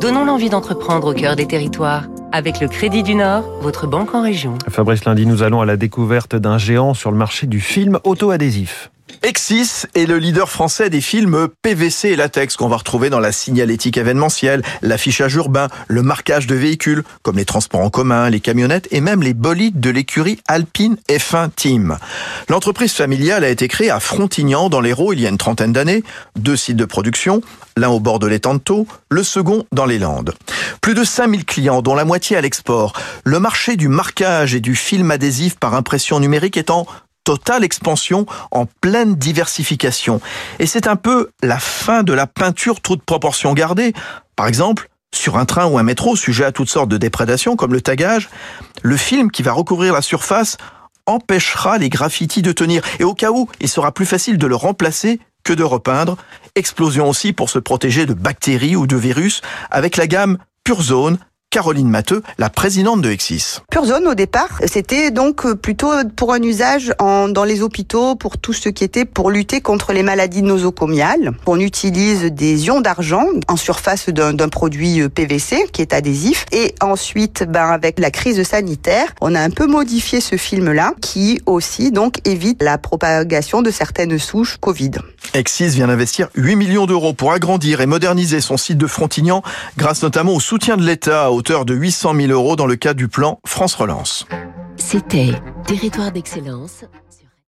Donnons l'envie d'entreprendre au cœur des territoires. Avec le Crédit du Nord, votre banque en région. Fabrice Lundi, nous allons à la découverte d'un géant sur le marché du film auto-adhésif. Exis est le leader français des films PVC et latex qu'on va retrouver dans la signalétique événementielle, l'affichage urbain, le marquage de véhicules, comme les transports en commun, les camionnettes et même les bolides de l'écurie Alpine F1 Team. L'entreprise familiale a été créée à Frontignan, dans l'Hérault, il y a une trentaine d'années. Deux sites de production, l'un au bord de l'étang de le second dans les Landes. Plus de 5000 clients, dont la moitié à l'export. Le marché du marquage et du film adhésif par impression numérique étant totale expansion en pleine diversification. Et c'est un peu la fin de la peinture toute proportion gardée. Par exemple, sur un train ou un métro sujet à toutes sortes de déprédations comme le tagage, le film qui va recouvrir la surface empêchera les graffitis de tenir. Et au cas où, il sera plus facile de le remplacer que de repeindre. Explosion aussi pour se protéger de bactéries ou de virus avec la gamme Pure Zone Caroline Matteux, la présidente de Exis. Purzone, au départ, c'était donc plutôt pour un usage en, dans les hôpitaux, pour tout ce qui était pour lutter contre les maladies nosocomiales. On utilise des ions d'argent en surface d'un produit PVC qui est adhésif. Et ensuite, ben, avec la crise sanitaire, on a un peu modifié ce film-là qui aussi donc évite la propagation de certaines souches Covid. Exis vient d'investir 8 millions d'euros pour agrandir et moderniser son site de Frontignan grâce notamment au soutien de l'État hauteur de 800 000 euros dans le cadre du plan France Relance. C'était Territoire d'excellence.